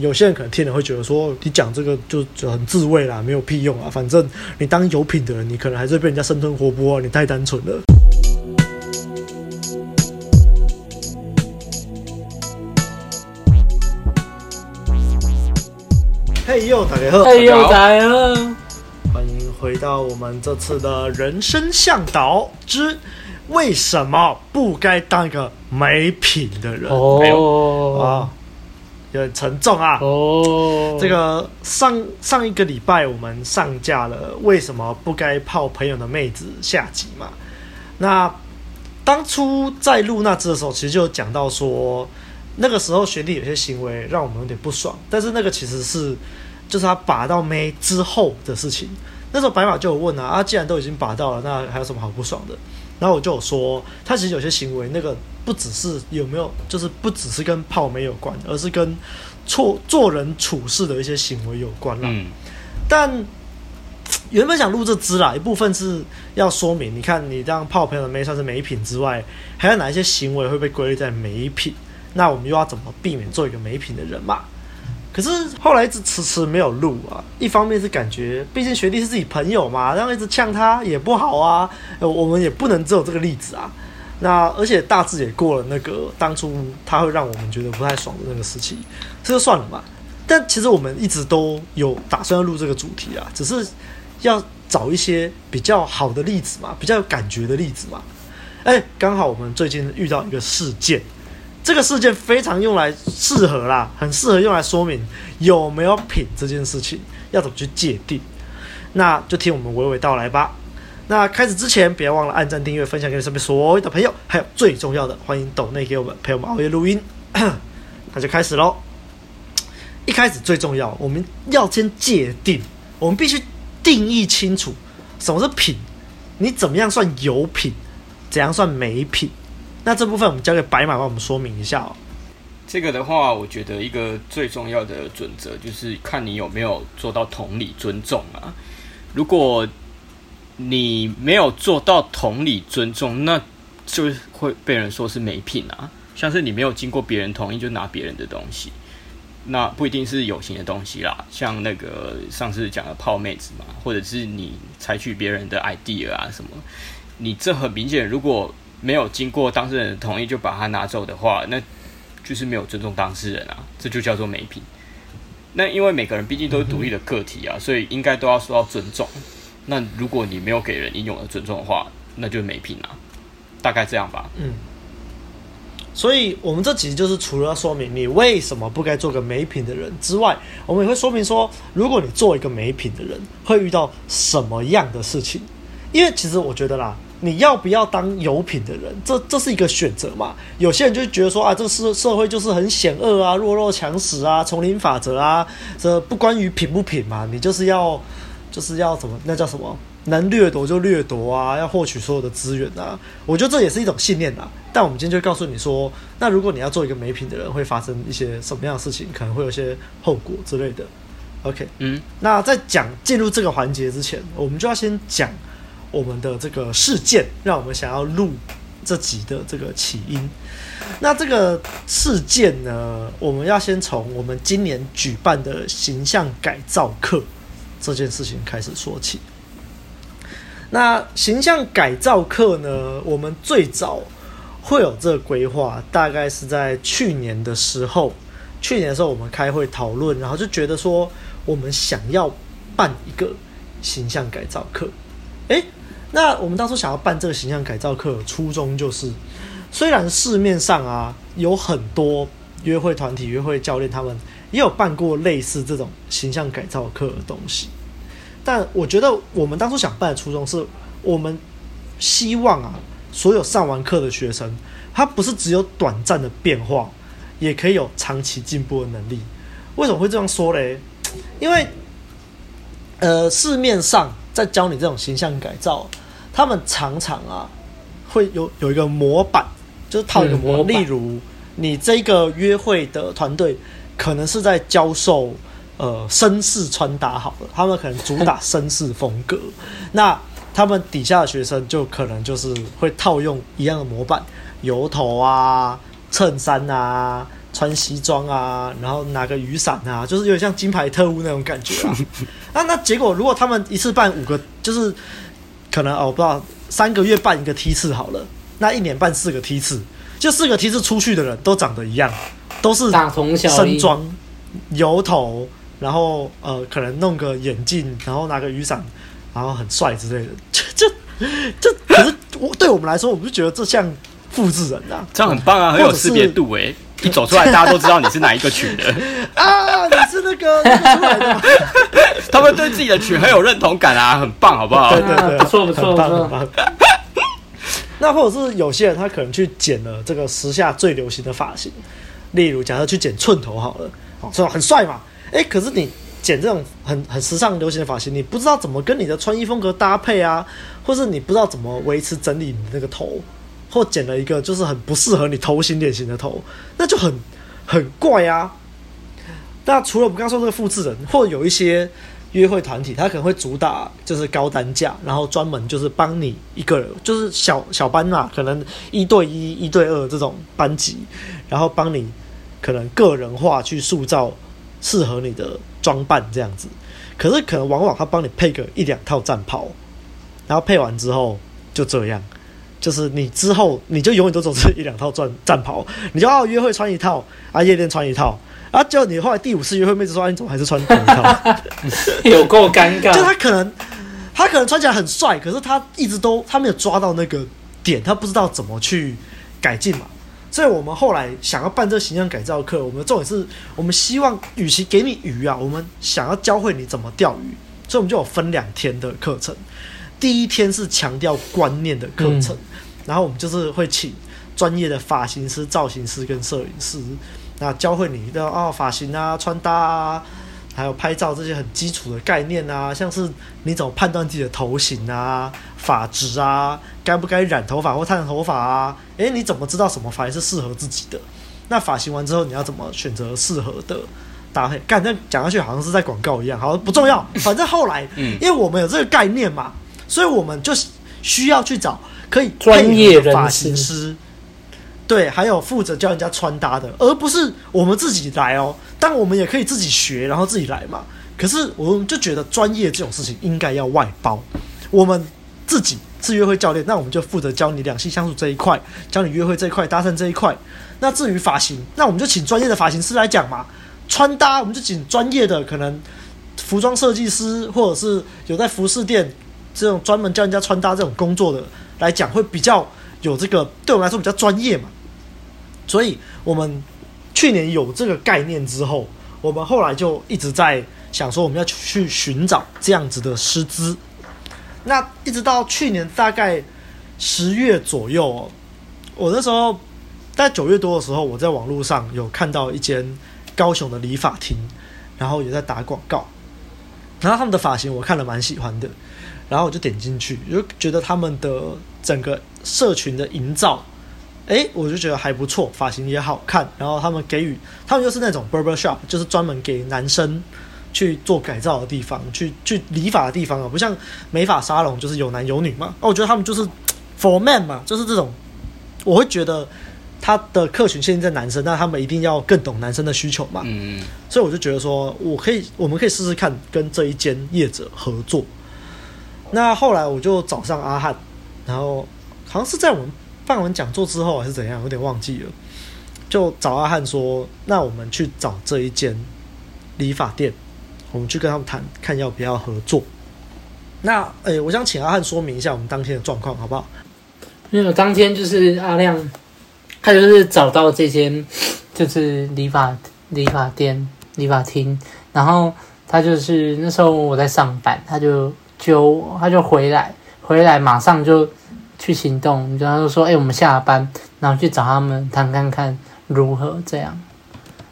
有些人可能听了会觉得说，你讲这个就就很自慰啦，没有屁用啊。反正你当有品的人，你可能还是会被人家生吞活剥啊，你太单纯了。嘿呦，大家好！嘿呦，大家好！欢迎回到我们这次的人生向导之为什么不该当一个没品的人？哦啊。有点沉重啊！哦，这个上上一个礼拜我们上架了，为什么不该泡朋友的妹子下集嘛？那当初在录那支的时候，其实就讲到说，那个时候学弟有些行为让我们有点不爽，但是那个其实是就是他把到妹之后的事情。那时候白马就有问啊，啊，既然都已经把到了，那还有什么好不爽的？然后我就有说，他其实有些行为，那个不只是有没有，就是不只是跟泡妹有关，而是跟错做人处事的一些行为有关了。嗯。但原本想录这支啦，一部分是要说明，你看你这样泡朋友的妹算是没品之外，还有哪一些行为会被归类在没品？那我们又要怎么避免做一个没品的人嘛？可是后来一直迟迟没有录啊，一方面是感觉，毕竟学弟是自己朋友嘛，然后一直呛他也不好啊，我们也不能只有这个例子啊。那而且大致也过了那个当初他会让我们觉得不太爽的那个时期，这就算了嘛。但其实我们一直都有打算要录这个主题啊，只是要找一些比较好的例子嘛，比较有感觉的例子嘛。哎，刚好我们最近遇到一个事件。这个事件非常用来适合啦，很适合用来说明有没有品这件事情要怎么去界定。那就听我们娓娓道来吧。那开始之前，别忘了按赞、订阅、分享给你身边所有的朋友，还有最重要的，欢迎抖内给我们陪我们熬夜录音。那就开始喽。一开始最重要，我们要先界定，我们必须定义清楚什么是品，你怎么样算有品，怎样算没品。那这部分我们交给白马帮我们说明一下哦。这个的话，我觉得一个最重要的准则就是看你有没有做到同理尊重啊。如果你没有做到同理尊重，那就会被人说是没品啊。像是你没有经过别人同意就拿别人的东西，那不一定是有形的东西啦。像那个上次讲的泡妹子嘛，或者是你采取别人的 idea 啊什么，你这很明显如果。没有经过当事人的同意就把它拿走的话，那就是没有尊重当事人啊，这就叫做没品。那因为每个人毕竟都是独立的个体啊，所以应该都要受到尊重。那如果你没有给人应有的尊重的话，那就没品啊，大概这样吧。嗯。所以我们这集就是除了要说明你为什么不该做个没品的人之外，我们也会说明说，如果你做一个没品的人，会遇到什么样的事情。因为其实我觉得啦。你要不要当有品的人？这这是一个选择嘛？有些人就觉得说啊，这个社社会就是很险恶啊，弱肉强食啊，丛林法则啊，这不关于品不品嘛？你就是要就是要什么？那叫什么？能掠夺就掠夺啊，要获取所有的资源啊。我觉得这也是一种信念啊。但我们今天就告诉你说，那如果你要做一个没品的人，会发生一些什么样的事情？可能会有些后果之类的。OK，嗯，那在讲进入这个环节之前，我们就要先讲。我们的这个事件，让我们想要录这集的这个起因。那这个事件呢，我们要先从我们今年举办的形象改造课这件事情开始说起。那形象改造课呢，我们最早会有这个规划，大概是在去年的时候。去年的时候，我们开会讨论，然后就觉得说，我们想要办一个形象改造课。那我们当初想要办这个形象改造课，初衷就是，虽然市面上啊有很多约会团体、约会教练，他们也有办过类似这种形象改造课的东西，但我觉得我们当初想办的初衷是，我们希望啊，所有上完课的学生，他不是只有短暂的变化，也可以有长期进步的能力。为什么会这样说嘞？因为，呃，市面上。在教你这种形象改造，他们常常啊会有有一个模板，就是套一个模板。例如，你这个约会的团队可能是在教授呃绅士穿搭好了，他们可能主打绅士风格，那他们底下的学生就可能就是会套用一样的模板，油头啊、衬衫啊、穿西装啊，然后拿个雨伞啊，就是有点像金牌特务那种感觉啊。那，那结果如果他们一次办五个，就是可能哦，我不知道三个月办一个梯次好了，那一年办四个梯次，就四个梯次出去的人都长得一样，都是大同小，身装油头，然后呃，可能弄个眼镜，然后拿个雨伞，然后很帅之类的，就就就，可是我对我们来说，我们就觉得这像。复制人啊，这样很棒啊，很有识别度诶。一走出来，大家都知道你是哪一个群的 啊！你是那个出来的？他们对自己的群很有认同感啊，很棒，好不好？对对对，不错不错很棒。那或者是有些人他可能去剪了这个时下最流行的发型，例如假设去剪寸头好了，哦，这种很帅嘛。哎，可是你剪这种很很时尚流行的发型，你不知道怎么跟你的穿衣风格搭配啊，或是你不知道怎么维持整理你的那个头。或剪了一个就是很不适合你头型脸型的头，那就很很怪啊。那除了我们刚说这个复制人，或者有一些约会团体，他可能会主打就是高单价，然后专门就是帮你一个人，就是小小班嘛，可能一对一、一对二这种班级，然后帮你可能个人化去塑造适合你的装扮这样子。可是可能往往他帮你配个一两套战袍，然后配完之后就这样。就是你之后你就永远都走这一两套战战袍，你就要约会穿一套啊，夜店穿一套啊，就你后来第五次约会，妹子说、啊、你怎么还是穿同一套？有够尴尬。就他可能他可能穿起来很帅，可是他一直都他没有抓到那个点，他不知道怎么去改进嘛。所以我们后来想要办这个形象改造课，我们重点是我们希望与其给你鱼啊，我们想要教会你怎么钓鱼，所以我们就有分两天的课程。第一天是强调观念的课程，嗯，然后我们就是会请专业的发型师、造型师跟摄影师，那教会你的哦发型啊、穿搭啊，还有拍照这些很基础的概念啊，像是你怎么判断自己的头型啊、发质啊，该不该染头发或烫头发啊？诶，你怎么知道什么发型是适合自己的？那发型完之后，你要怎么选择适合的搭配？干，那讲下去好像是在广告一样，好不重要，反正后来，因为我们有这个概念嘛。所以我们就需要去找可以专业的发型师，对，还有负责教人家穿搭的，而不是我们自己来哦。但我们也可以自己学，然后自己来嘛。可是我们就觉得专业这种事情应该要外包。我们自己是约会教练，那我们就负责教你两性相处这一块，教你约会这一块，搭讪这一块。那至于发型，那我们就请专业的发型师来讲嘛。穿搭，我们就请专业的可能服装设计师，或者是有在服饰店。这种专门教人家穿搭这种工作的来讲，会比较有这个，对我们来说比较专业嘛。所以，我们去年有这个概念之后，我们后来就一直在想说，我们要去寻找这样子的师资。那一直到去年大概十月左右哦，我那时候在九月多的时候，我在网络上有看到一间高雄的理发厅，然后也在打广告，然后他们的发型我看了蛮喜欢的。然后我就点进去，就觉得他们的整个社群的营造，诶，我就觉得还不错，发型也好看。然后他们给予，他们就是那种 barber shop，就是专门给男生去做改造的地方，去去理发的地方啊，不像美发沙龙，就是有男有女嘛。哦，我觉得他们就是 for man 嘛，就是这种。我会觉得他的客群现在在男生，那他们一定要更懂男生的需求嘛。嗯。所以我就觉得说，我可以，我们可以试试看跟这一间业者合作。那后来我就找上阿汉，然后好像是在我们办完讲座之后还是怎样，有点忘记了。就找阿汉说：“那我们去找这一间理发店，我们去跟他们谈，看要不要合作。”那诶、我想请阿汉说明一下我们当天的状况，好不好？因为当天就是阿亮，他就是找到这间就是理发理发店理发厅，然后他就是那时候我在上班，他就。就他就回来，回来马上就去行动。然后就说：“哎、我们下班，然后去找他们谈看看如何这样。”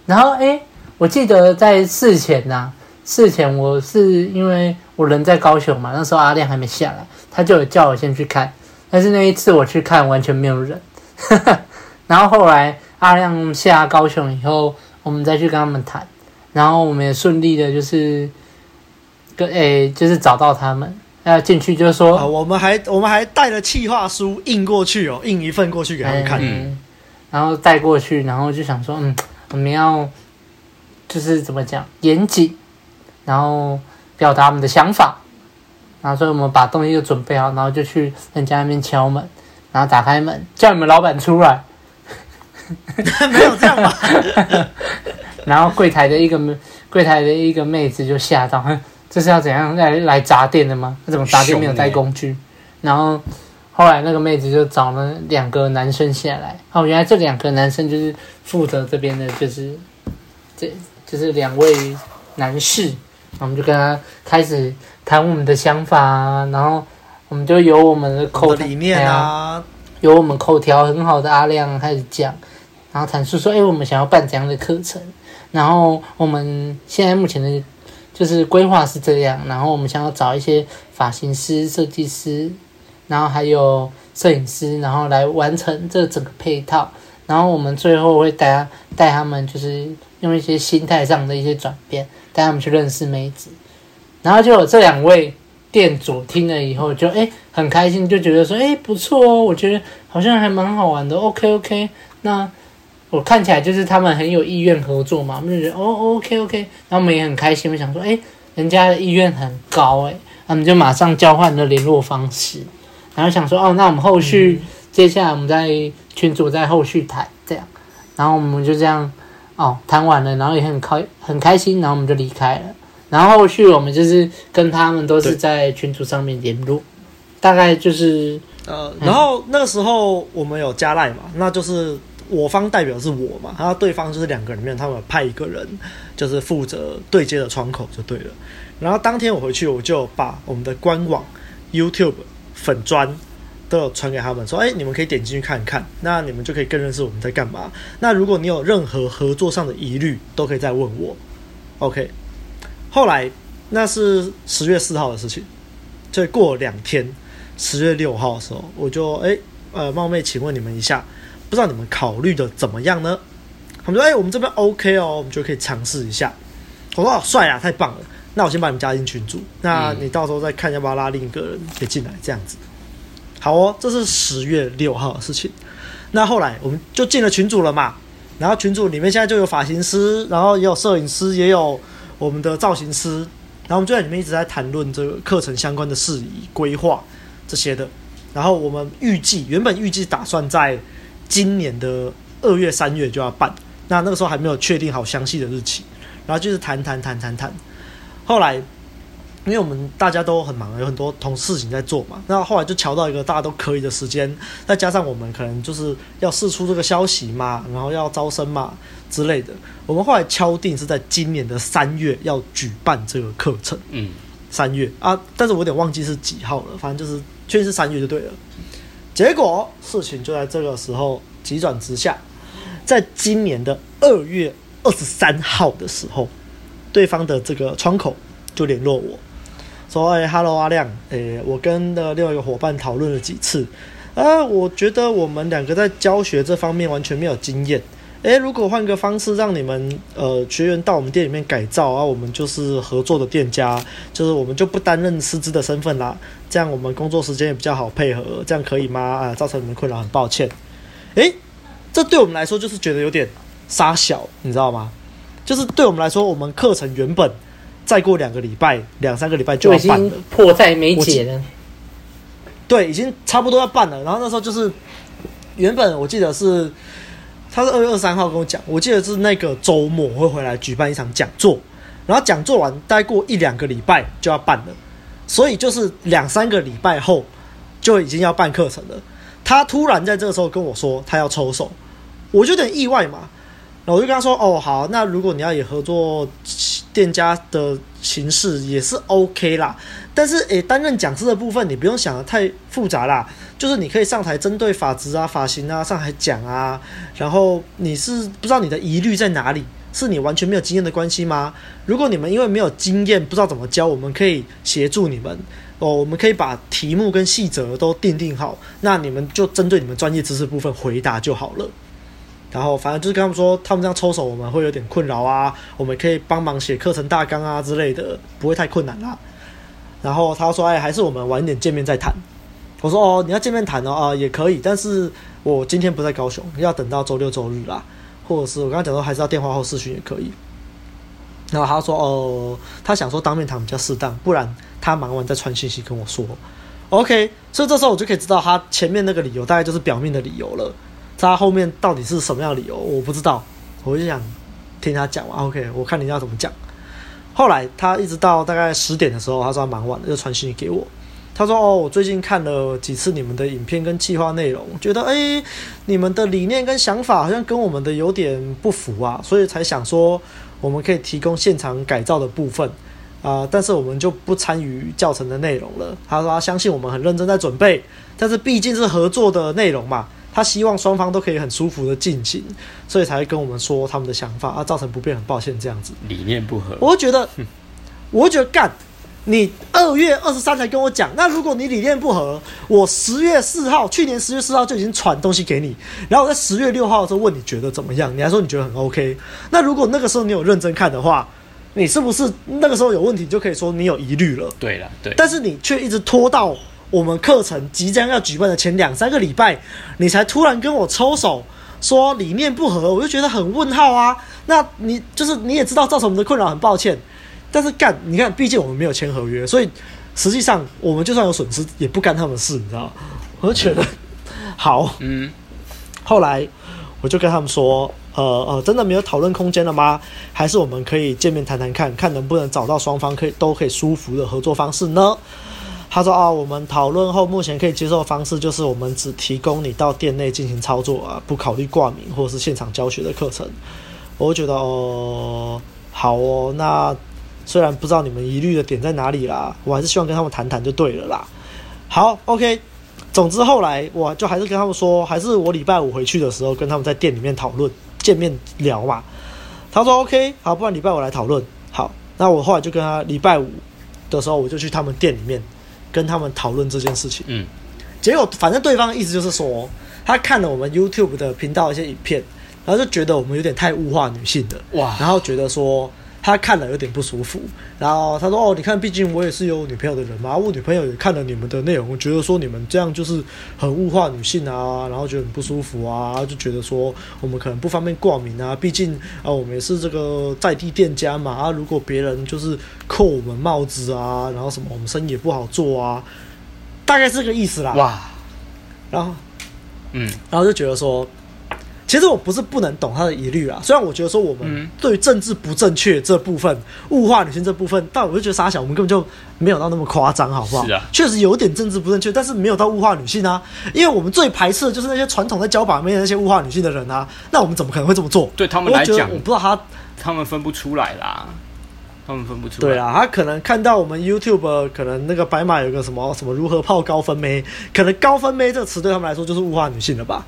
然后哎、我记得在事前呐、啊，事前我是因为我人在高雄嘛，那时候阿亮还没下来，他就有叫我先去看。但是那一次我去看完全没有人。然后后来阿亮下高雄以后，我们再去跟他们谈，然后我们也顺利的就是。跟诶、欸，就是找到他们，要进去就是说，啊、我们还我们还带了企划书印过去哦，印一份过去给他们看，嗯、然后带过去，然后就想说，嗯，我们要就是怎么讲严谨，然后表达我们的想法。然后所以我们把东西就准备好，然后就去人家那边敲门，然后打开门叫你们老板出来。没有这样吧？然后柜台的一个柜台的一个妹子就吓到，这是要怎样来来砸店的吗？他怎么砸店没有带工具？然后后来那个妹子就找了两个男生下来。哦，原来这两个男生就是负责这边的，就是这就是两位男士。我们就跟他开始谈我们的想法啊，然后我们就由我们的口的理念啊，由我们口条很好的阿亮开始讲。然后阐述说：“哎，我们想要办怎样的课程，然后我们现在目前的，就是规划是这样。然后我们想要找一些发型师、设计师，然后还有摄影师，然后来完成这整个配套。然后我们最后会带带他们，就是用一些心态上的一些转变，带他们去认识妹子。然后就有这两位店主听了以后就，就哎很开心，就觉得说：哎，不错哦，我觉得好像还蛮好玩的。OK OK，那。”我看起来就是他们很有意愿合作嘛，我们就觉得哦，OK OK，然后我们也很开心，我想说，哎，人家的意愿很高，哎，我们就马上交换了联络方式，然后想说，哦，那我们后续、嗯、接下来我们在群组在后续谈这样，然后我们就这样哦谈完了，然后也很开很开心，然后我们就离开了，然后后续我们就是跟他们都是在群组上面联络，大概就是呃，然后那个时候我们有加赖嘛，那就是。我方代表是我嘛，然后对方就是两个人里面，他们派一个人，就是负责对接的窗口就对了。然后当天我回去，我就把我们的官网、YouTube 粉砖都有传给他们，说：“哎，你们可以点进去看一看，那你们就可以更认识我们在干嘛。那如果你有任何合作上的疑虑，都可以再问我。”OK。后来那是十月四号的事情，所以过两天，十月六号的时候，我就哎呃冒昧请问你们一下。不知道你们考虑的怎么样呢？他们说：“哎、欸，我们这边 OK 哦，我们就可以尝试一下。”我说：“好帅啊，太棒了！那我先把你们加进群组，那你到时候再看要不要拉另一个人也进来，这样子。”好哦，这是十月六号的事情。那后来我们就进了群组了嘛，然后群组里面现在就有发型师，然后也有摄影师，也有我们的造型师，然后我们就在里面一直在谈论这个课程相关的事宜、规划这些的。然后我们预计原本预计打算在今年的二月、三月就要办，那那个时候还没有确定好详细的日期，然后就是谈谈谈谈谈。后来，因为我们大家都很忙，有很多同事情在做嘛，那后来就瞧到一个大家都可以的时间，再加上我们可能就是要试出这个消息嘛，然后要招生嘛之类的，我们后来敲定是在今年的三月要举办这个课程。嗯，三月啊，但是我有点忘记是几号了，反正就是确实是三月就对了。结果事情就在这个时候急转直下，在今年的二月二十三号的时候，对方的这个窗口就联络我说：“哎哈喽，阿亮，哎，我跟的另外一个伙伴讨论了几次，啊，我觉得我们两个在教学这方面完全没有经验。”诶，如果换个方式让你们呃学员到我们店里面改造啊，我们就是合作的店家，就是我们就不担任师资的身份啦，这样我们工作时间也比较好配合，这样可以吗？啊，造成你们困扰，很抱歉。诶，这对我们来说就是觉得有点杀小，你知道吗？就是对我们来说，我们课程原本再过两个礼拜、两三个礼拜就要办了，迫在眉睫了。对，已经差不多要办了。然后那时候就是原本我记得是。他是二月二十三号跟我讲，我记得是那个周末会回来举办一场讲座，然后讲座完，待过一两个礼拜就要办了，所以就是两三个礼拜后就已经要办课程了。他突然在这个时候跟我说他要抽手，我就有点意外嘛，我就跟他说：“哦，好，那如果你要以合作店家的形式也是 OK 啦，但是诶，担任讲师的部分你不用想得太复杂啦。”就是你可以上台针对发质啊、发型啊上台讲啊，然后你是不知道你的疑虑在哪里，是你完全没有经验的关系吗？如果你们因为没有经验不知道怎么教，我们可以协助你们哦，我们可以把题目跟细则都订定好，那你们就针对你们专业知识部分回答就好了。然后反正就是跟他们说，他们这样抽手我们会有点困扰啊，我们可以帮忙写课程大纲啊之类的，不会太困难啦。然后他说：“哎，还是我们晚一点见面再谈。”我说哦，你要见面谈哦啊，也可以，但是我今天不在高雄，要等到周六周日啦。或者是我刚刚讲说还是要电话或视讯也可以。然后他说哦，他想说当面谈比较适当，不然他忙完再传信息跟我说。OK，所以这时候我就可以知道他前面那个理由大概就是表面的理由了，他后面到底是什么样的理由我不知道，我就想听他讲完。OK，我看你要怎么讲。后来他一直到大概十点的时候，他说他忙完了就传讯息给我。他说：“哦，我最近看了几次你们的影片跟计划内容，觉得诶，你们的理念跟想法好像跟我们的有点不符啊，所以才想说我们可以提供现场改造的部分啊，呃，但是我们就不参与教程的内容了。”他说他相信我们很认真在准备，但是毕竟是合作的内容嘛，他希望双方都可以很舒服的进行，所以才会跟我们说他们的想法啊，造成不便，很抱歉这样子。理念不合，我会觉得，我会觉得干。你二月二十三才跟我讲，那如果你理念不合，我十月四号，去年十月四号就已经传东西给你，然后我在十月六号的时候问你觉得怎么样，你还说你觉得很 OK。那如果那个时候你有认真看的话，你是不是那个时候有问题就可以说你有疑虑了？对了，对。但是你却一直拖到我们课程即将要举办的前两三个礼拜，你才突然跟我抽手说理念不合，我就觉得很问号啊。那你就是你也知道造成我们的困扰，很抱歉。但是干，你看，毕竟我们没有签合约，所以实际上我们就算有损失，也不干他们的事，你知道？我就觉得好，嗯。后来我就跟他们说，呃呃，真的没有讨论空间了吗？还是我们可以见面谈谈看，看能不能找到双方可以都可以舒服的合作方式呢？他说啊，我们讨论后目前可以接受的方式就是我们只提供你到店内进行操作啊，不考虑挂名或是现场教学的课程。我觉得哦，好哦，那。虽然不知道你们疑虑的点在哪里啦，我还是希望跟他们谈谈就对了啦。好，OK。总之后来我就还是跟他们说，还是我礼拜五回去的时候跟他们在店里面讨论，见面聊嘛。他说 OK，好，不然礼拜五来讨论。好，那我后来就跟他礼拜五的时候我就去他们店里面跟他们讨论这件事情。嗯。结果反正对方的意思就是说，他看了我们 YouTube 的频道一些影片，然后就觉得我们有点太物化女性的哇，然后觉得说。他看了有点不舒服，然后他说：“哦，你看，毕竟我也是有女朋友的人嘛。我女朋友也看了你们的内容，觉得说你们这样就是很物化女性啊，然后觉得很不舒服啊，就觉得说我们可能不方便挂名啊。毕竟啊，我们也是这个在地店家嘛。啊，如果别人就是扣我们帽子啊，然后什么我们生意也不好做啊，大概是这个意思啦。哇，然后，嗯，然后就觉得说。”其实我不是不能懂他的疑虑啊，虽然我觉得说我们对于政治不正确这部分、物化女性这部分，但我就觉得傻小，我们根本就没有到那么夸张，好不好？是啊，确实有点政治不正确，但是没有到物化女性啊。因为我们最排斥的就是那些传统在教把妹的那些物化女性的人啊。那我们怎么可能会这么做？对他们来讲，我不知道他他们分不出来啦，他们分不出来。对啊，他可能看到我们 YouTube 可能那个白马有个什么什么如何泡高分妹，可能高分妹这个词对他们来说就是物化女性了吧。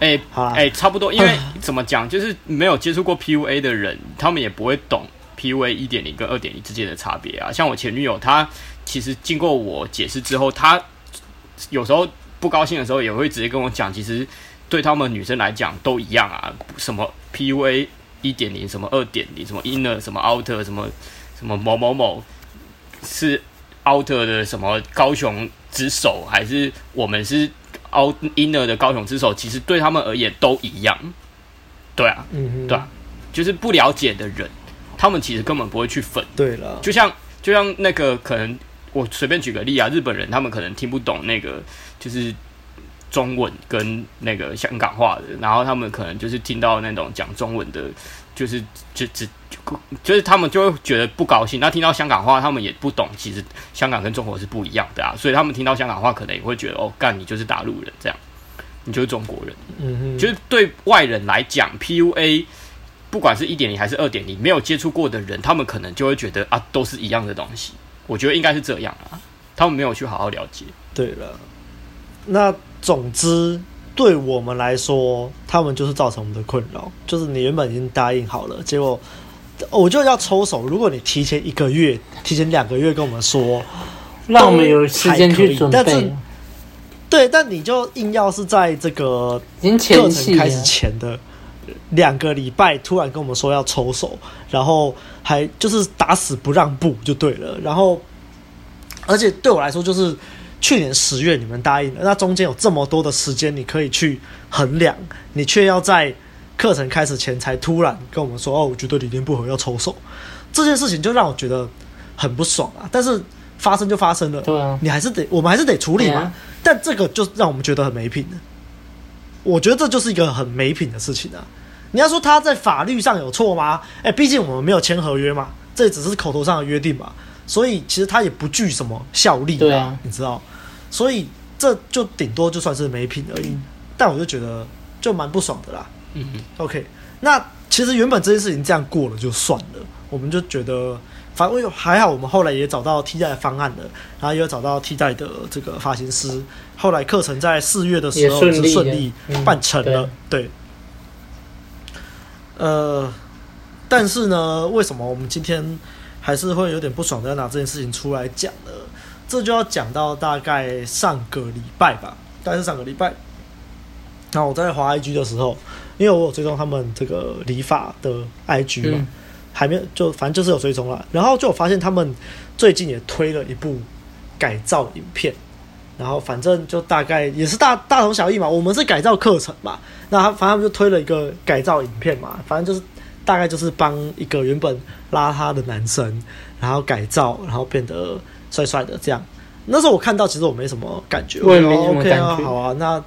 哎，好哎，差不多，因为 怎么讲，就是没有接触过 PUA 的人，他们也不会懂 PUA 一点零跟二点零之间的差别啊。像我前女友，她其实经过我解释之后，她有时候不高兴的时候，也会直接跟我讲，其实对他们女生来讲都一样啊。什么 PUA 一点零，什么二点零，什么 inner，什么 outer，什么什么某某某是 outer 的什么高雄之首，还是我们是？out inner 的高雄之手，其实对他们而言都一样，对啊，嗯，对啊，就是不了解的人，他们其实根本不会去粉。对了，就像就像那个可能，我随便举个例啊，日本人他们可能听不懂那个就是中文跟那个香港话的，然后他们可能就是听到那种讲中文的，就是就只。就是他们就会觉得不高兴，那听到香港话，他们也不懂，其实香港跟中国是不一样的啊，所以他们听到香港话，可能也会觉得哦，干你就是大陆人这样，你就是中国人。嗯哼，就是对外人来讲，PUA 不管是一点零还是二点零，没有接触过的人，他们可能就会觉得啊，都是一样的东西。我觉得应该是这样啊，他们没有去好好了解。对了，那总之对我们来说，他们就是造成我们的困扰，就是你原本已经答应好了，结果。我就要抽手。如果你提前一个月、提前两个月跟我们说，让我们有时间去准备。但是，对，但你就硬要是在这个课程开始前的两个礼拜，突然跟我们说要抽手，然后还就是打死不让步就对了。然后，而且对我来说，就是去年十月你们答应了，那中间有这么多的时间你可以去衡量，你却要在。课程开始前才突然跟我们说：“哦，我觉得理念不合，要抽手。”这件事情就让我觉得很不爽啊！但是发生就发生了，对啊，你还是得，我们还是得处理嘛。啊、但这个就让我们觉得很没品的。我觉得这就是一个很没品的事情啊！你要说他在法律上有错吗？哎，毕竟我们没有签合约嘛，这只是口头上的约定嘛，所以其实他也不具什么效力，对啊，你知道，所以这就顶多就算是没品而已。嗯、但我就觉得就蛮不爽的啦。嗯嗯，OK，那其实原本这件事情这样过了就算了，我们就觉得反正还好，我们后来也找到替代的方案了，然后也有找到替代的这个发型师，后来课程在四月的时候是顺利办成了，嗯、对。对呃，但是呢，为什么我们今天还是会有点不爽的要拿这件事情出来讲的？这就要讲到大概上个礼拜吧，大概是上个礼拜。那我在滑 IG 的时候。因为我有追踪他们这个理发的 IG 嘛，嗯、还没有就反正就是有追踪了，然后就有发现他们最近也推了一部改造影片，然后反正就大概也是大大同小异嘛。我们是改造课程嘛，那他反正他们就推了一个改造影片嘛，反正就是大概就是帮一个原本邋遢的男生，然后改造，然后变得帅帅的这样。那时候我看到，其实我没什么感觉，我也没什么感觉。OK 啊，好啊，那。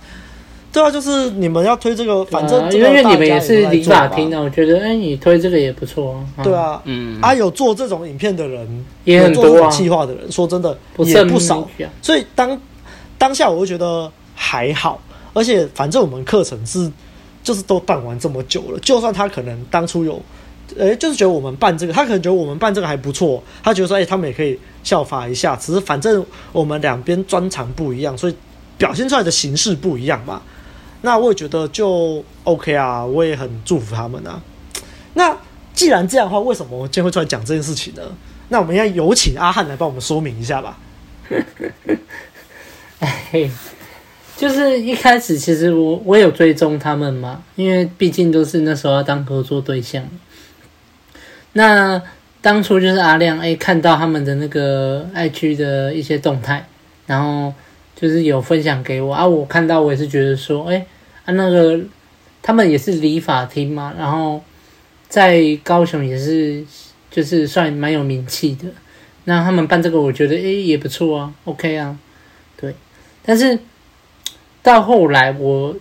对啊，就是你们要推这个，反正因为你们也是理发厅的，我觉得哎，你推这个也不错啊。对啊，嗯，啊，有做这种影片的人也很多啊，企划的人说真的也不少。所以当当下我会觉得还好，而且反正我们课程是就是都办完这么久了，就算他可能当初有，哎，就是觉得我们办这个，他可能觉得我们办这个还不错，他觉得说哎，他们也可以效法一下。只是反正我们两边专长不一样，所以表现出来的形式不一样嘛。那我也觉得就 OK 啊，我也很祝福他们啊。那既然这样的话，为什么我今天会出来讲这件事情呢？那我们要有请阿汉来帮我们说明一下吧。哎，就是一开始其实我我有追踪他们嘛，因为毕竟都是那时候要当合作对象。那当初就是阿亮哎看到他们的那个 IG 的一些动态，然后就是有分享给我啊，我看到我也是觉得说哎。啊，那个他们也是理发厅嘛，然后在高雄也是，就是算蛮有名气的。那他们办这个，我觉得诶也不错啊，OK 啊，对。但是到后来我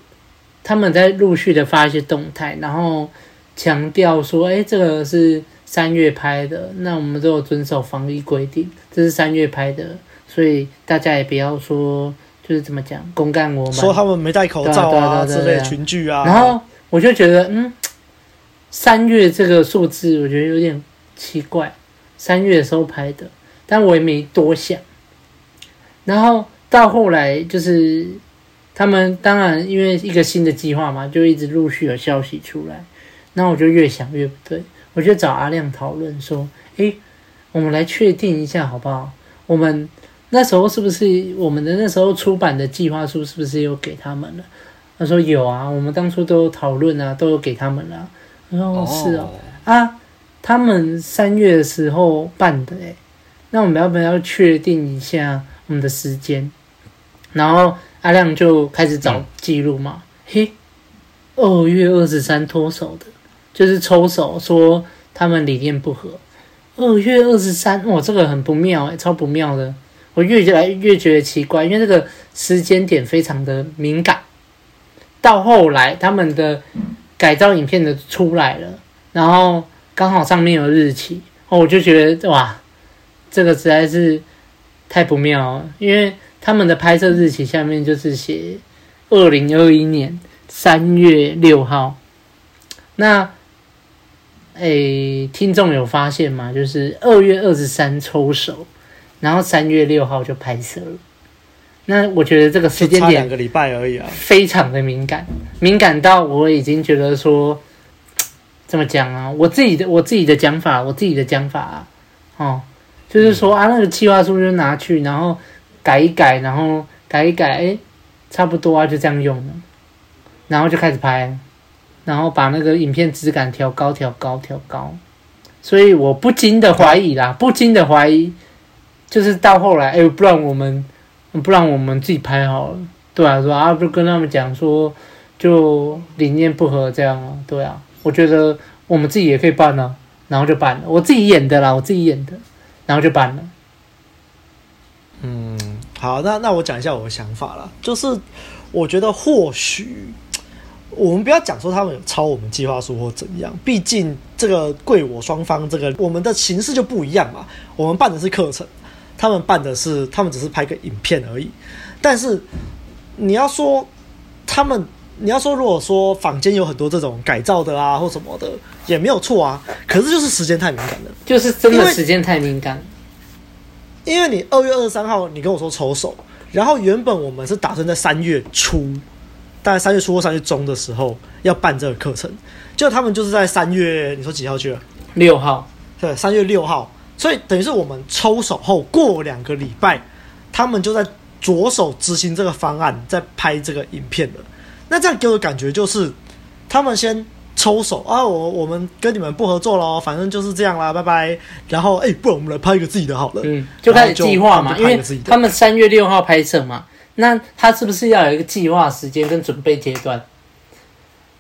他们在陆续的发一些动态，然后强调说，哎这个是三月拍的，那我们都有遵守防疫规定，这是三月拍的，所以大家也不要说。就是怎么讲，公干我们说他们没戴口罩啊之类群聚啊，然后我就觉得，嗯，三月这个数字我觉得有点奇怪，三月的时候拍的，但我也没多想。然后到后来就是他们当然因为一个新的计划嘛，就一直陆续有消息出来，那我就越想越不对，我就找阿亮讨论说，诶，我们来确定一下好不好？我们。那时候是不是我们的那时候出版的计划书是不是有给他们了？他说有啊，我们当初都有讨论啊，都有给他们了。他说、哦、是哦，啊，他们三月的时候办的诶，那我们要不要确定一下我们的时间？然后阿亮就开始找记录嘛，嗯、嘿，二月二十三脱手的，就是抽手说他们理念不合。二月二十三，哇，这个很不妙诶，超不妙的。我越来越觉得奇怪，因为这个时间点非常的敏感。到后来，他们的改造影片的出来了，然后刚好上面有日期，哦，我就觉得哇，这个实在是太不妙了。因为他们的拍摄日期下面就是写二零二一年三月六号。那，诶，听众有发现吗？就是二月二十三抽手。然后三月六号就拍摄了，那我觉得这个时间点两个礼拜而已啊，非常的敏感，敏感到我已经觉得说，怎么讲啊？我自己的我自己的讲法，我自己的讲法啊，哦，就是说啊，那个计划书就拿去，然后改一改，然后改一改，哎，差不多啊，就这样用了，然后就开始拍，然后把那个影片质感调高，调高，调高，所以我不禁的怀疑啦，不禁的怀疑。就是到后来，哎，不然我们，不然我们自己拍好了，对啊，说啊，不跟他们讲说，就理念不合这样啊，对啊，我觉得我们自己也可以办啊，然后就办了，我自己演的啦，我自己演的，然后就办了。嗯，好，那那我讲一下我的想法啦，就是我觉得或许我们不要讲说他们有抄我们计划书或怎样，毕竟这个贵我双方这个我们的形式就不一样嘛，我们办的是课程，他们办的是他们只是拍个影片而已，但是你要说他们。你要说，如果说坊间有很多这种改造的啊，或什么的，也没有错啊。可是就是时间太敏感了，就是真的时间太敏感。因为你二月二十三号，你跟我说抽手，然后原本我们是打算在三月初，大概三月初或三月中的时候要办这个课程，就他们就是在三月，你说几号去了？六号。对，三月六号。所以等于是我们抽手后过两个礼拜，他们就在着手执行这个方案，在拍这个影片了。那这样给我的感觉就是，他们先抽手啊，我我们跟你们不合作了，反正就是这样啦，拜拜。然后哎、欸，不然我们来拍一个自己的好了，嗯，就开始计划嘛，因为他们三月六号拍摄嘛，那他是不是要有一个计划时间跟准备阶段？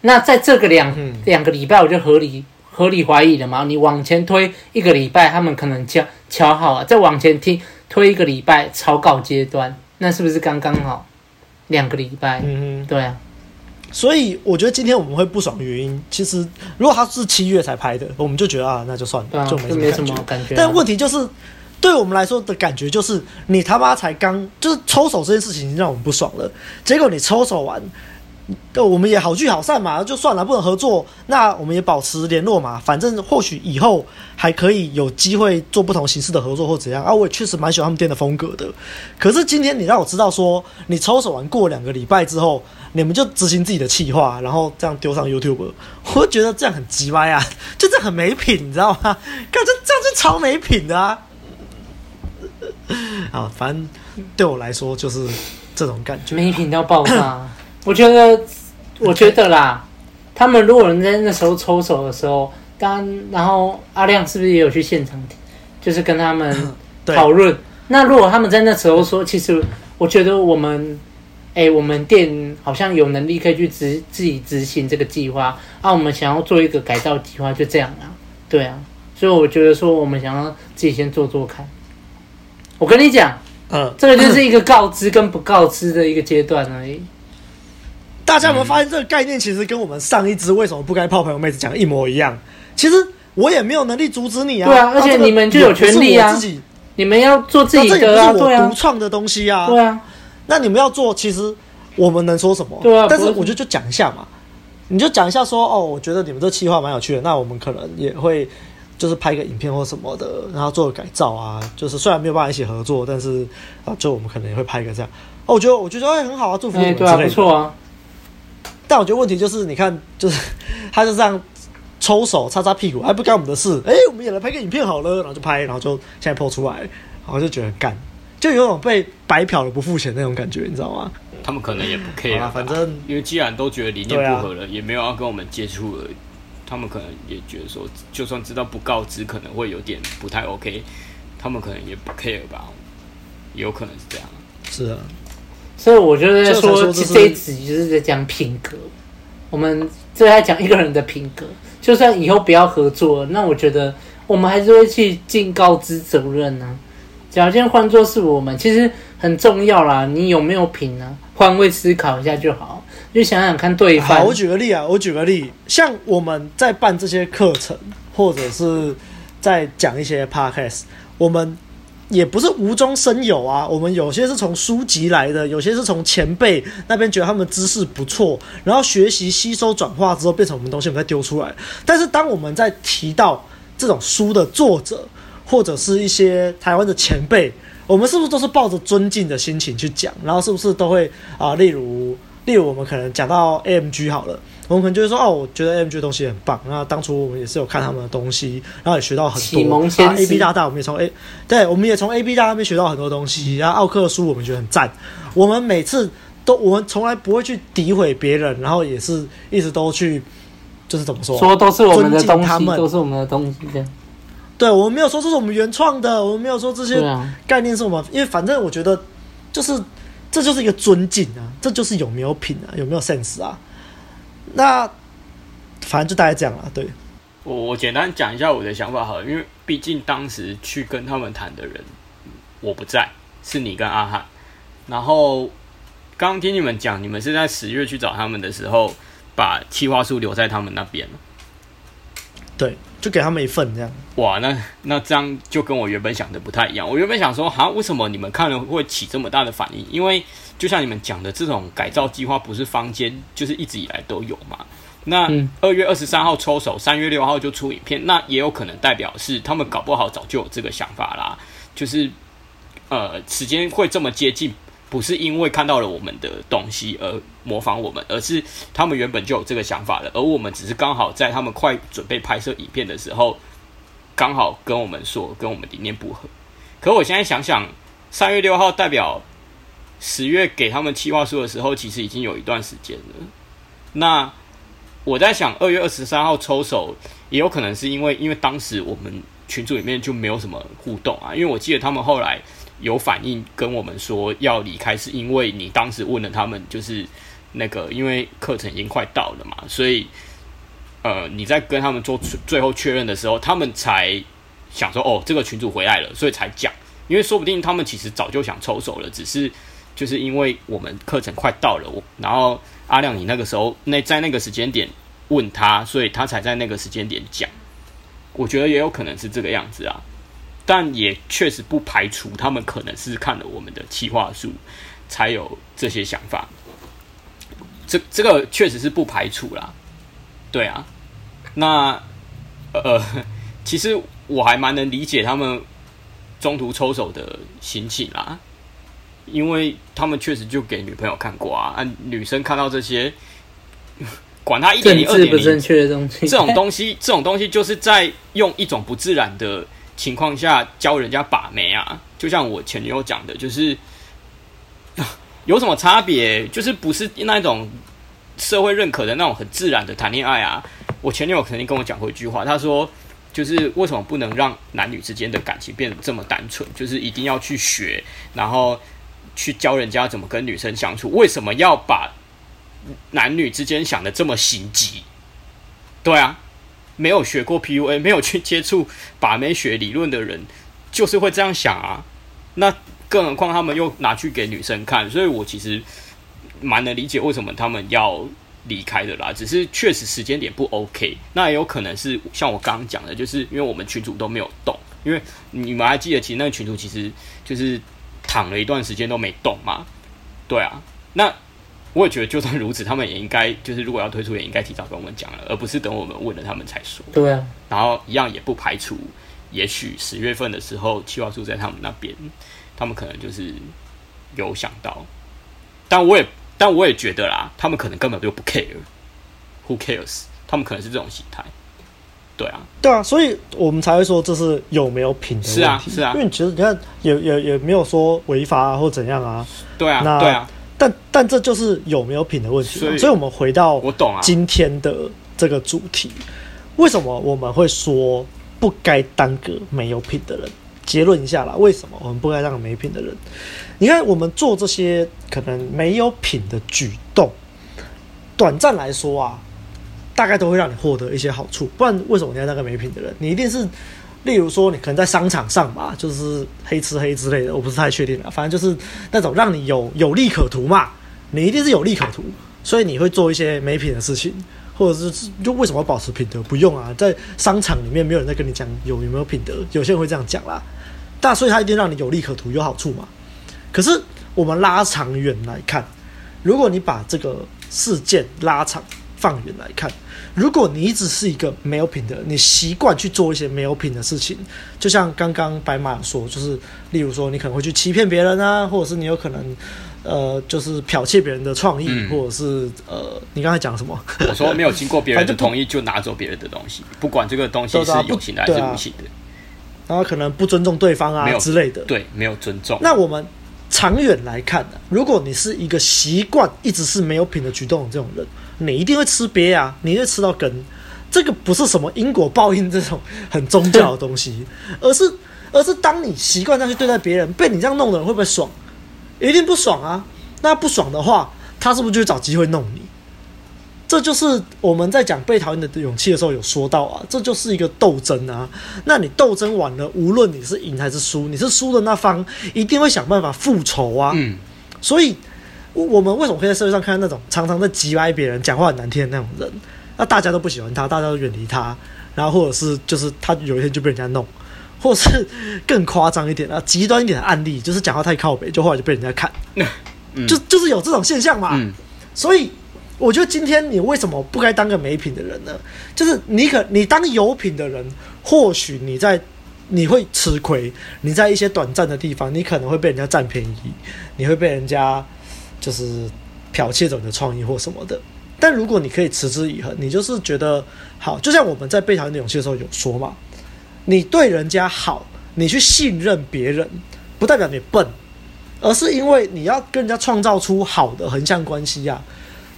那在这个两两、嗯、个礼拜，我就合理合理怀疑了嘛。你往前推一个礼拜，他们可能敲敲好了，再往前听推一个礼拜草稿阶段，那是不是刚刚好两个礼拜？嗯嗯，对啊。所以我觉得今天我们会不爽的原因，其实如果他是七月才拍的，我们就觉得啊，那就算了，啊、就没什么感觉。但问题就是，对我们来说的感觉就是，你他妈才刚就是抽手这件事情已经让我们不爽了，结果你抽手完。我们也好聚好散嘛，就算了，不能合作，那我们也保持联络嘛。反正或许以后还可以有机会做不同形式的合作或怎样啊。我也确实蛮喜欢他们店的风格的。可是今天你让我知道说，你抽手完过两个礼拜之后，你们就执行自己的企划，然后这样丢上 YouTube，我觉得这样很鸡歪啊，就这很没品，你知道吗？感觉这样就超没品的啊。啊，反正对我来说就是这种感觉，没品到爆炸。我觉得，我觉得啦，他们如果人在那时候抽手的时候，刚然后阿亮是不是也有去现场，就是跟他们 讨论？那如果他们在那时候说，其实我觉得我们，哎，我们店好像有能力可以去执自己执行这个计划啊，我们想要做一个改造计划，就这样啊，对啊，所以我觉得说我们想要自己先做做看。我跟你讲，嗯，这个就是一个告知跟不告知的一个阶段而已。大家有没有发现这个概念其实跟我们上一支为什么不该泡朋友妹子讲的一模一样？其实我也没有能力阻止你啊。对啊，而且你们就有权利啊。自己，你们要做自己的啊。对啊，独创的东西啊。对啊。那你们要做，其实我们能说什么？对啊。但是我觉得就讲一下嘛，你就讲一下说哦，我觉得你们这企划蛮有趣的，那我们可能也会就是拍个影片或什么的，然后做个改造啊。就是虽然没有办法一起合作，但是啊，就我们可能也会拍一个这样。哦，我觉得我觉得哎很好啊，祝福你们之类的。对啊，不错啊。但我觉得问题就是，你看，就是他就这样抽手擦擦屁股，还不干我们的事。哎、欸，我们也来拍个影片好了，然后就拍，然后就现在 po 出来，然后就觉得很干，就有种被白嫖了不付钱那种感觉，你知道吗？他们可能也不 care 啊，反正因为既然都觉得理念不合了，啊、也没有要跟我们接触了，他们可能也觉得说，就算知道不告知可能会有点不太 OK，他们可能也不 care 吧，有可能是这样。是啊。所以我觉得说，其实这一集就是在讲品格。我们就在讲一个人的品格。就算以后不要合作，那我觉得我们还是会去尽告知责任呢、啊。假如今天换作是我们，其实很重要啦。你有没有品呢？换位思考一下就好，就想想看对方。我举个例啊，我举个例，像我们在办这些课程，或者是在讲一些 podcast，我们。也不是无中生有啊，我们有些是从书籍来的，有些是从前辈那边觉得他们知识不错，然后学习吸收转化之后变成我们东西，我们再丢出来。但是当我们在提到这种书的作者或者是一些台湾的前辈，我们是不是都是抱着尊敬的心情去讲？然后是不是都会啊，例如例如我们可能讲到 AMG 好了。我们可能就会说哦，我觉得 AMG 的东西很棒。那当初我们也是有看他们的东西，然后也学到很多。启蒙先 AB 大大，我们也从 A，对，我们也从 AB 大大那边学到很多东西。然后奥克的书我们觉得很赞。我们每次都，我们从来不会去诋毁别人，然后也是一直都去，就是怎么说？说都是我们的东西，都是我们的东西。对，我们没有说这是我们原创的，我们没有说这些概念是我们，啊、因为反正我觉得就是这就是一个尊敬啊，这就是有没有品啊，有没有 sense 啊。那反正就大概这样了。对，我我简单讲一下我的想法好了，因为毕竟当时去跟他们谈的人我不在，是你跟阿汉。然后刚刚听你们讲，你们是在十月去找他们的时候，把企划书留在他们那边。对，就给他们一份这样。哇，那那这样就跟我原本想的不太一样。我原本想说，哈，为什么你们看了会起这么大的反应？因为就像你们讲的，这种改造计划不是坊间就是一直以来都有嘛。那二月二十三号抽手，三月六号就出影片，那也有可能代表是他们搞不好早就有这个想法啦。就是呃，时间会这么接近。不是因为看到了我们的东西而模仿我们，而是他们原本就有这个想法的，而我们只是刚好在他们快准备拍摄影片的时候，刚好跟我们说跟我们理念不合。可我现在想想，三月六号代表十月给他们企划书的时候，其实已经有一段时间了。那我在想，二月二十三号抽手，也有可能是因为因为当时我们群组里面就没有什么互动啊，因为我记得他们后来。有反应跟我们说要离开，是因为你当时问了他们，就是那个因为课程已经快到了嘛，所以呃你在跟他们做最后确认的时候，他们才想说哦，这个群主回来了，所以才讲。因为说不定他们其实早就想抽手了，只是就是因为我们课程快到了，我然后阿亮你那个时候那在那个时间点问他，所以他才在那个时间点讲。我觉得也有可能是这个样子啊。但也确实不排除他们可能是看了我们的企划书，才有这些想法。这这个确实是不排除啦。对啊，那呃，其实我还蛮能理解他们中途抽手的心情啦，因为他们确实就给女朋友看过啊，啊女生看到这些，管他一点零、二点零，这种东西，这种东西就是在用一种不自然的。情况下教人家把妹啊，就像我前女友讲的，就是 有什么差别？就是不是那种社会认可的那种很自然的谈恋爱啊。我前女友曾经跟我讲过一句话，她说：“就是为什么不能让男女之间的感情变得这么单纯？就是一定要去学，然后去教人家怎么跟女生相处？为什么要把男女之间想的这么心急？”对啊。没有学过 PUA，没有去接触把妹学理论的人，就是会这样想啊。那更何况他们又拿去给女生看，所以我其实蛮能理解为什么他们要离开的啦。只是确实时间点不 OK，那也有可能是像我刚刚讲的，就是因为我们群主都没有动，因为你们还记得，其实那个群主其实就是躺了一段时间都没动嘛。对啊，那。我也觉得，就算如此，他们也应该就是，如果要推出，也应该提早跟我们讲了，而不是等我们问了他们才说。对啊。然后一样也不排除，也许十月份的时候，企划书在他们那边，他们可能就是有想到。但我也，但我也觉得啦，他们可能根本就不 care。Who cares？他们可能是这种心态。对啊。对啊，所以我们才会说这是有没有品的问题。是啊，是啊。因为其实你看，也也也没有说违法啊，或怎样啊。对啊。那对啊。但但这就是有没有品的问题，所以，所以我们回到我懂啊，今天的这个主题，为什么我们会说不该当个没有品的人？结论一下啦，为什么我们不该当个没品的人？你看，我们做这些可能没有品的举动，短暂来说啊，大概都会让你获得一些好处。不然，为什么你要当个没品的人？你一定是。例如说，你可能在商场上吧，就是黑吃黑之类的，我不是太确定了。反正就是那种让你有有利可图嘛，你一定是有利可图，所以你会做一些没品的事情，或者是就为什么要保持品德？不用啊，在商场里面没有人在跟你讲有有没有品德，有些人会这样讲啦。但所以他一定让你有利可图，有好处嘛。可是我们拉长远来看，如果你把这个事件拉长放远来看。如果你一直是一个没有品的，你习惯去做一些没有品的事情，就像刚刚白马说，就是例如说你可能会去欺骗别人啊，或者是你有可能呃，就是剽窃别人的创意，嗯、或者是呃，你刚才讲什么？我说没有经过别人的同意就拿走别人的东西，不管这个东西是有形的还是无形的，然后可能不尊重对方啊之类的，对，没有尊重。那我们长远来看呢、啊，如果你是一个习惯一直是没有品的举动的这种人。你一定会吃瘪啊！你会吃到根，这个不是什么因果报应这种很宗教的东西，而是而是当你习惯这样去对待别人，被你这样弄的人会不会爽？一定不爽啊！那不爽的话，他是不是就会找机会弄你？这就是我们在讲被讨厌的勇气的时候有说到啊，这就是一个斗争啊。那你斗争完了，无论你是赢还是输，你是输的那方，一定会想办法复仇啊。嗯，所以，我们为什么会在社会上看到那种常常在挤歪别人、讲话很难听的那种人？那大家都不喜欢他，大家都远离他，然后或者是就是他有一天就被人家弄，或者是更夸张一点啊，极端一点的案例，就是讲话太靠北，就后来就被人家看，嗯、就就是有这种现象嘛。嗯、所以。我觉得今天你为什么不该当个没品的人呢？就是你可你当有品的人，或许你在你会吃亏，你在一些短暂的地方，你可能会被人家占便宜，你会被人家就是剽窃走你的创意或什么的。但如果你可以持之以恒，你就是觉得好，就像我们在被讨厌的勇气的时候有说嘛，你对人家好，你去信任别人，不代表你笨，而是因为你要跟人家创造出好的横向关系呀、啊。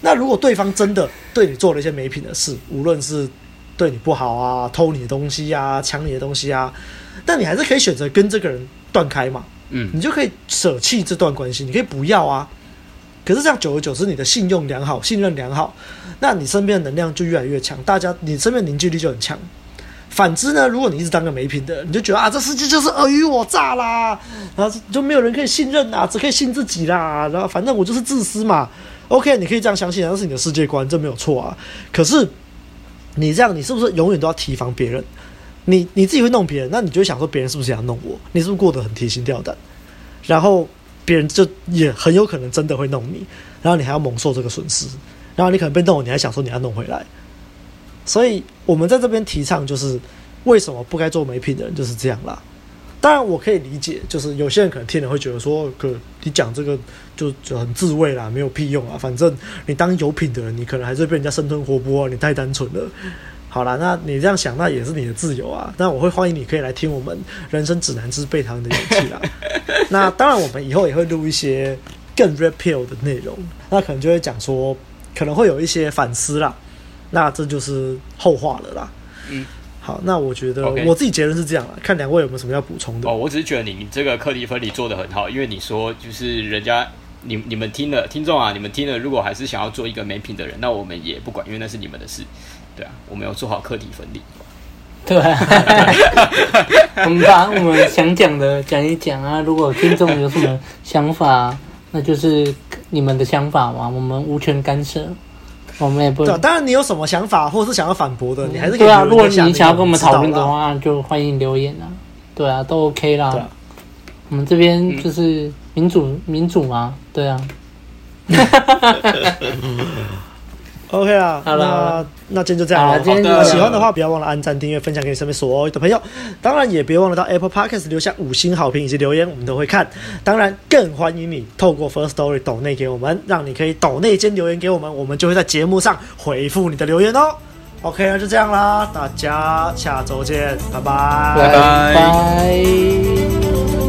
那如果对方真的对你做了一些没品的事，无论是对你不好啊、偷你的东西啊、抢你的东西啊，但你还是可以选择跟这个人断开嘛。嗯，你就可以舍弃这段关系，你可以不要啊。可是这样久而久之，你的信用良好、信任良好，那你身边的能量就越来越强，大家你身边凝聚力就很强。反之呢，如果你一直当个没品的人，你就觉得啊，这世界就是尔虞我诈啦，然后就没有人可以信任啊，只可以信自己啦，然后反正我就是自私嘛。OK，你可以这样相信，那是你的世界观，这没有错啊。可是你这样，你是不是永远都要提防别人？你你自己会弄别人，那你就会想说，别人是不是想弄我？你是不是过得很提心吊胆？然后别人就也很有可能真的会弄你，然后你还要蒙受这个损失，然后你可能被弄，你还想说你要弄回来。所以我们在这边提倡，就是为什么不该做没品的人就是这样啦。当然，我可以理解，就是有些人可能听了会觉得说，可你讲这个就就很自慰啦，没有屁用啊。反正你当有品的人，你可能还是被人家生吞活剥啊，你太单纯了。好啦，那你这样想，那也是你的自由啊。那我会欢迎你可以来听我们人生指南之被讨厌的勇气啦。那当然，我们以后也会录一些更 red pill 的内容，那可能就会讲说，可能会有一些反思啦。那这就是后话了啦。嗯。好，那我觉得我自己结论是这样了，看两位有没有什么要补充的。哦，我只是觉得你你这个课题分离做得很好，因为你说就是人家你你们听了听众啊，你们听了，如果还是想要做一个没品的人，那我们也不管，因为那是你们的事，对啊，我们要做好课题分离。对啊，我们把我们想讲的讲一讲啊，如果听众有什么想法，那就是你们的想法嘛，我们无权干涉。我们也不对，当然你有什么想法，或者是想要反驳的，你还是可以对啊。如果你想要跟我们讨论的话，就欢迎留言啊。对啊，都 OK 啦。啊、我们这边就是民主，嗯、民主嘛。对啊。OK 啊，好了，那今天就这样了。今天喜欢的话，不要忘了按赞、订阅、分享给你身边所有的朋友。当然，也别忘了到 Apple Podcast 留下五星好评以及留言，我们都会看。当然，更欢迎你透过 First Story 抖内给我们，让你可以抖内间留言给我们，我们就会在节目上回复你的留言哦。OK，那就这样啦，大家下周见，拜拜，拜拜。